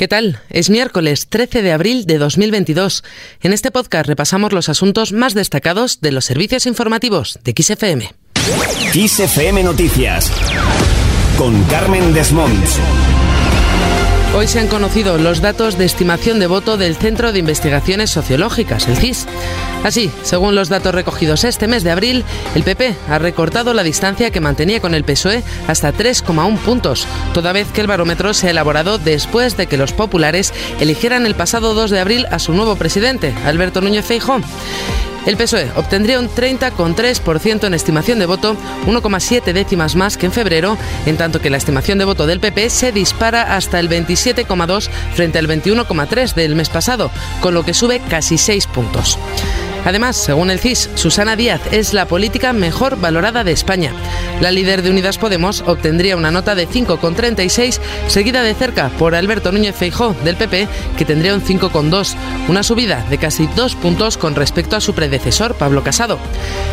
¿Qué tal? Es miércoles 13 de abril de 2022. En este podcast repasamos los asuntos más destacados de los servicios informativos de XFM. XFM Noticias con Carmen Desmonts. Hoy se han conocido los datos de estimación de voto del Centro de Investigaciones Sociológicas, el CIS. Así, según los datos recogidos este mes de abril, el PP ha recortado la distancia que mantenía con el PSOE hasta 3,1 puntos, toda vez que el barómetro se ha elaborado después de que los populares eligieran el pasado 2 de abril a su nuevo presidente, Alberto Núñez Feijóo. El PSOE obtendría un 30,3% en estimación de voto, 1,7 décimas más que en febrero, en tanto que la estimación de voto del PP se dispara hasta el 27,2 frente al 21,3 del mes pasado, con lo que sube casi 6 puntos. Además, según el CIS, Susana Díaz es la política mejor valorada de España. La líder de Unidas Podemos obtendría una nota de 5,36, seguida de cerca por Alberto Núñez Feijó del PP, que tendría un 5,2, una subida de casi dos puntos con respecto a su predecesor, Pablo Casado.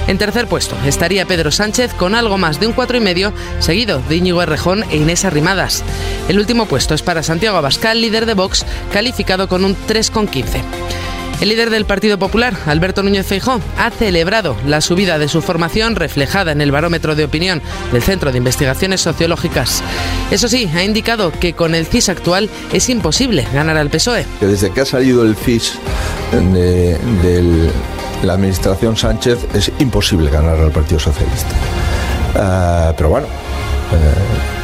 En tercer puesto estaría Pedro Sánchez con algo más de un 4,5, seguido de Íñigo Errejón e Inés Arrimadas. El último puesto es para Santiago Abascal, líder de Vox, calificado con un 3,15. El líder del Partido Popular, Alberto Núñez Feijó, ha celebrado la subida de su formación reflejada en el barómetro de opinión del Centro de Investigaciones Sociológicas. Eso sí, ha indicado que con el CIS actual es imposible ganar al PSOE. Desde que ha salido el CIS de, la administración Sánchez es imposible ganar al Partido Socialista. Ah, pero bueno, eh,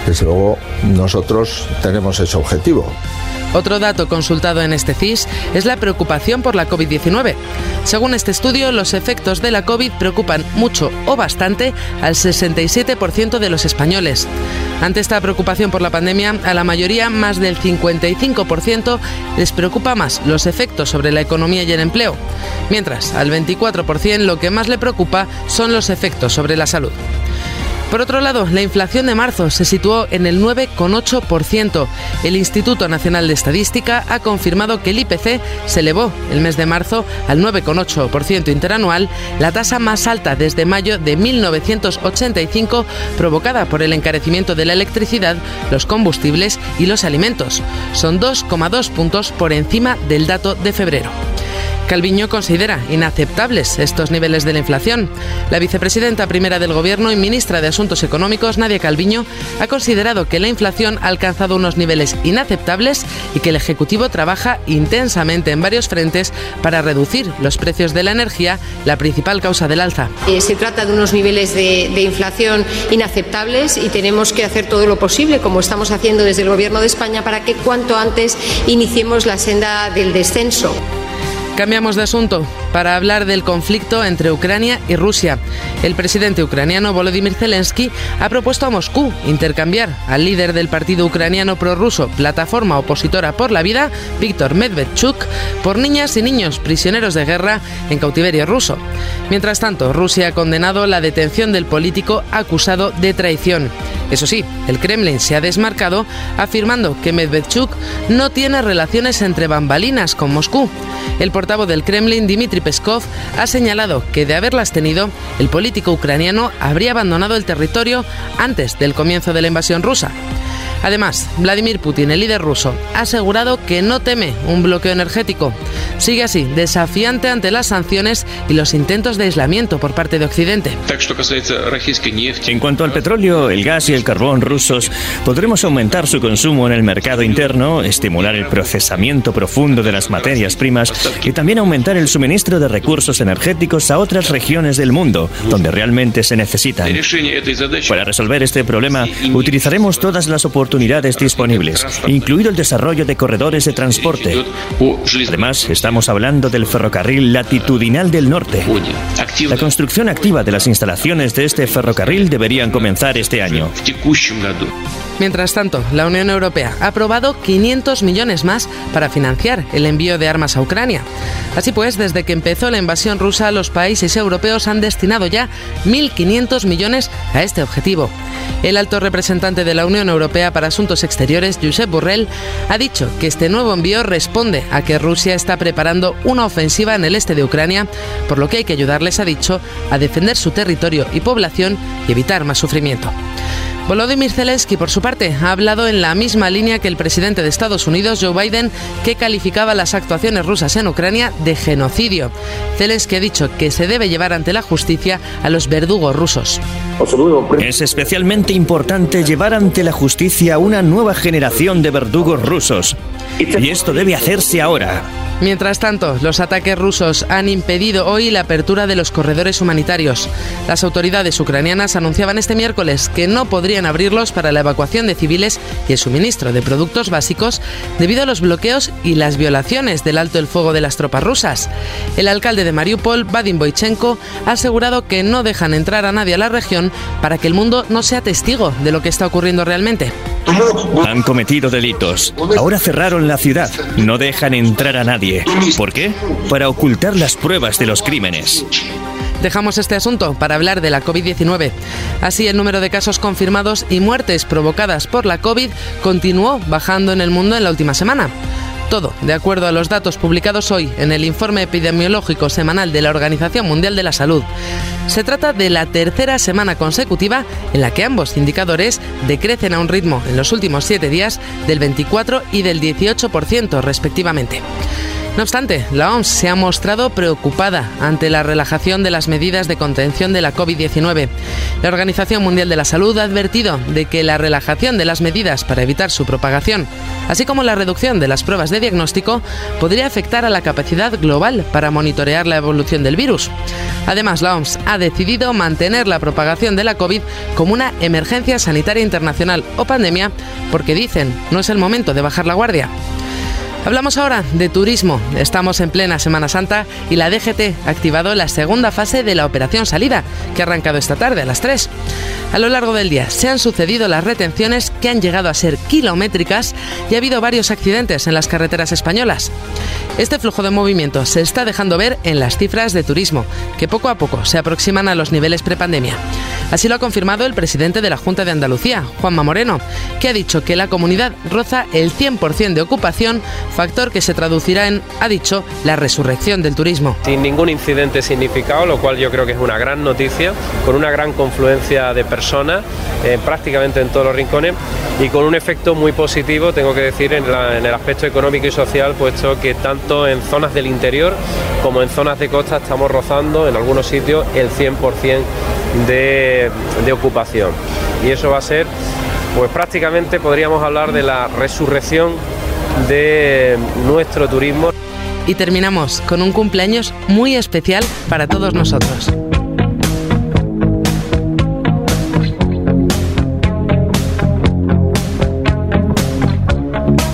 desde luego nosotros tenemos ese objetivo. Otro dato consultado en este CIS es la preocupación por la COVID-19. Según este estudio, los efectos de la COVID preocupan mucho o bastante al 67% de los españoles. Ante esta preocupación por la pandemia, a la mayoría, más del 55%, les preocupa más los efectos sobre la economía y el empleo, mientras al 24% lo que más le preocupa son los efectos sobre la salud. Por otro lado, la inflación de marzo se situó en el 9,8%. El Instituto Nacional de Estadística ha confirmado que el IPC se elevó el mes de marzo al 9,8% interanual, la tasa más alta desde mayo de 1985, provocada por el encarecimiento de la electricidad, los combustibles y los alimentos. Son 2,2 puntos por encima del dato de febrero. Calviño considera inaceptables estos niveles de la inflación. La vicepresidenta primera del Gobierno y ministra de Asuntos Económicos, Nadia Calviño, ha considerado que la inflación ha alcanzado unos niveles inaceptables y que el Ejecutivo trabaja intensamente en varios frentes para reducir los precios de la energía, la principal causa del alza. Eh, se trata de unos niveles de, de inflación inaceptables y tenemos que hacer todo lo posible, como estamos haciendo desde el Gobierno de España, para que cuanto antes iniciemos la senda del descenso. Cambiamos de asunto para hablar del conflicto entre Ucrania y Rusia. El presidente ucraniano Volodymyr Zelensky ha propuesto a Moscú intercambiar al líder del partido ucraniano prorruso Plataforma Opositora por la Vida, Víctor Medvedchuk, por niñas y niños prisioneros de guerra en cautiverio ruso. Mientras tanto, Rusia ha condenado la detención del político acusado de traición. Eso sí, el Kremlin se ha desmarcado afirmando que Medvedchuk no tiene relaciones entre bambalinas con Moscú. El portavoz del Kremlin, Dmitry Peskov, ha señalado que de haberlas tenido, el político ucraniano habría abandonado el territorio antes del comienzo de la invasión rusa. Además, Vladimir Putin, el líder ruso, ha asegurado que no teme un bloqueo energético. Sigue así, desafiante ante las sanciones y los intentos de aislamiento por parte de Occidente. En cuanto al petróleo, el gas y el carbón rusos, podremos aumentar su consumo en el mercado interno, estimular el procesamiento profundo de las materias primas y también aumentar el suministro de recursos energéticos a otras regiones del mundo donde realmente se necesitan. Para resolver este problema, utilizaremos todas las oportunidades oportunidades disponibles, incluido el desarrollo de corredores de transporte. Además, estamos hablando del ferrocarril latitudinal del norte. La construcción activa de las instalaciones de este ferrocarril deberían comenzar este año. Mientras tanto, la Unión Europea ha aprobado 500 millones más para financiar el envío de armas a Ucrania. Así pues, desde que empezó la invasión rusa, los países europeos han destinado ya 1.500 millones a este objetivo. El alto representante de la Unión Europea para Asuntos Exteriores, Josep Borrell, ha dicho que este nuevo envío responde a que Rusia está preparando una ofensiva en el este de Ucrania, por lo que hay que ayudarles, ha dicho, a defender su territorio y población y evitar más sufrimiento. Volodymyr Zelensky, por su parte, ha hablado en la misma línea que el presidente de Estados Unidos, Joe Biden, que calificaba las actuaciones rusas en Ucrania de genocidio. Zelensky ha dicho que se debe llevar ante la justicia a los verdugos rusos. Es especialmente importante llevar ante la justicia a una nueva generación de verdugos rusos. Y esto debe hacerse ahora. Mientras tanto, los ataques rusos han impedido hoy la apertura de los corredores humanitarios. Las autoridades ucranianas anunciaban este miércoles que no podrían abrirlos para la evacuación de civiles y el suministro de productos básicos debido a los bloqueos y las violaciones del alto el fuego de las tropas rusas. El alcalde de Mariupol, Vadim Boichenko, ha asegurado que no dejan entrar a nadie a la región para que el mundo no sea testigo de lo que está ocurriendo realmente. Han cometido delitos. Ahora cerraron la ciudad. No dejan entrar a nadie. ¿Por qué? Para ocultar las pruebas de los crímenes. Dejamos este asunto para hablar de la COVID-19. Así, el número de casos confirmados y muertes provocadas por la COVID continuó bajando en el mundo en la última semana. Todo, de acuerdo a los datos publicados hoy en el informe epidemiológico semanal de la Organización Mundial de la Salud. Se trata de la tercera semana consecutiva en la que ambos indicadores decrecen a un ritmo en los últimos siete días del 24 y del 18% respectivamente. No obstante, la OMS se ha mostrado preocupada ante la relajación de las medidas de contención de la COVID-19. La Organización Mundial de la Salud ha advertido de que la relajación de las medidas para evitar su propagación, así como la reducción de las pruebas de diagnóstico, podría afectar a la capacidad global para monitorear la evolución del virus. Además, la OMS ha decidido mantener la propagación de la COVID como una emergencia sanitaria internacional o pandemia porque dicen no es el momento de bajar la guardia. Hablamos ahora de turismo. Estamos en plena Semana Santa y la DGT ha activado la segunda fase de la operación salida, que ha arrancado esta tarde a las 3. A lo largo del día se han sucedido las retenciones que han llegado a ser kilométricas y ha habido varios accidentes en las carreteras españolas. Este flujo de movimiento se está dejando ver en las cifras de turismo, que poco a poco se aproximan a los niveles prepandemia. Así lo ha confirmado el presidente de la Junta de Andalucía, Juanma Moreno, que ha dicho que la comunidad roza el 100% de ocupación factor que se traducirá en, ha dicho, la resurrección del turismo. Sin ningún incidente significado, lo cual yo creo que es una gran noticia, con una gran confluencia de personas eh, prácticamente en todos los rincones y con un efecto muy positivo, tengo que decir, en, el aspecto económico y social, puesto que tanto en zonas del interior como en zonas de costa estamos rozando en algunos sitios el 100% de, de ocupación. Y eso va a ser pues prácticamente podríamos hablar de la resurrección de nuestro turismo. Y terminamos con un cumpleaños muy especial para todos nosotros.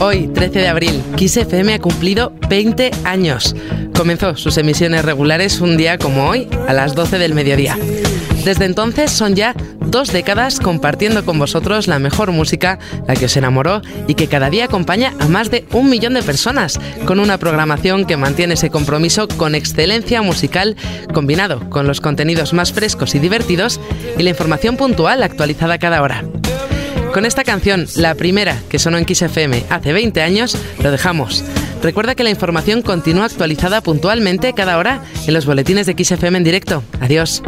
Hoy, 13 de abril, Kiss FM ha cumplido 20 años. Comenzó sus emisiones regulares un día como hoy, a las 12 del mediodía. Desde entonces son ya dos décadas compartiendo con vosotros la mejor música, la que os enamoró y que cada día acompaña a más de un millón de personas, con una programación que mantiene ese compromiso con excelencia musical combinado con los contenidos más frescos y divertidos y la información puntual actualizada cada hora. Con esta canción, la primera que sonó en Kiss FM hace 20 años, lo dejamos. Recuerda que la información continúa actualizada puntualmente cada hora en los boletines de Kiss FM en directo. Adiós.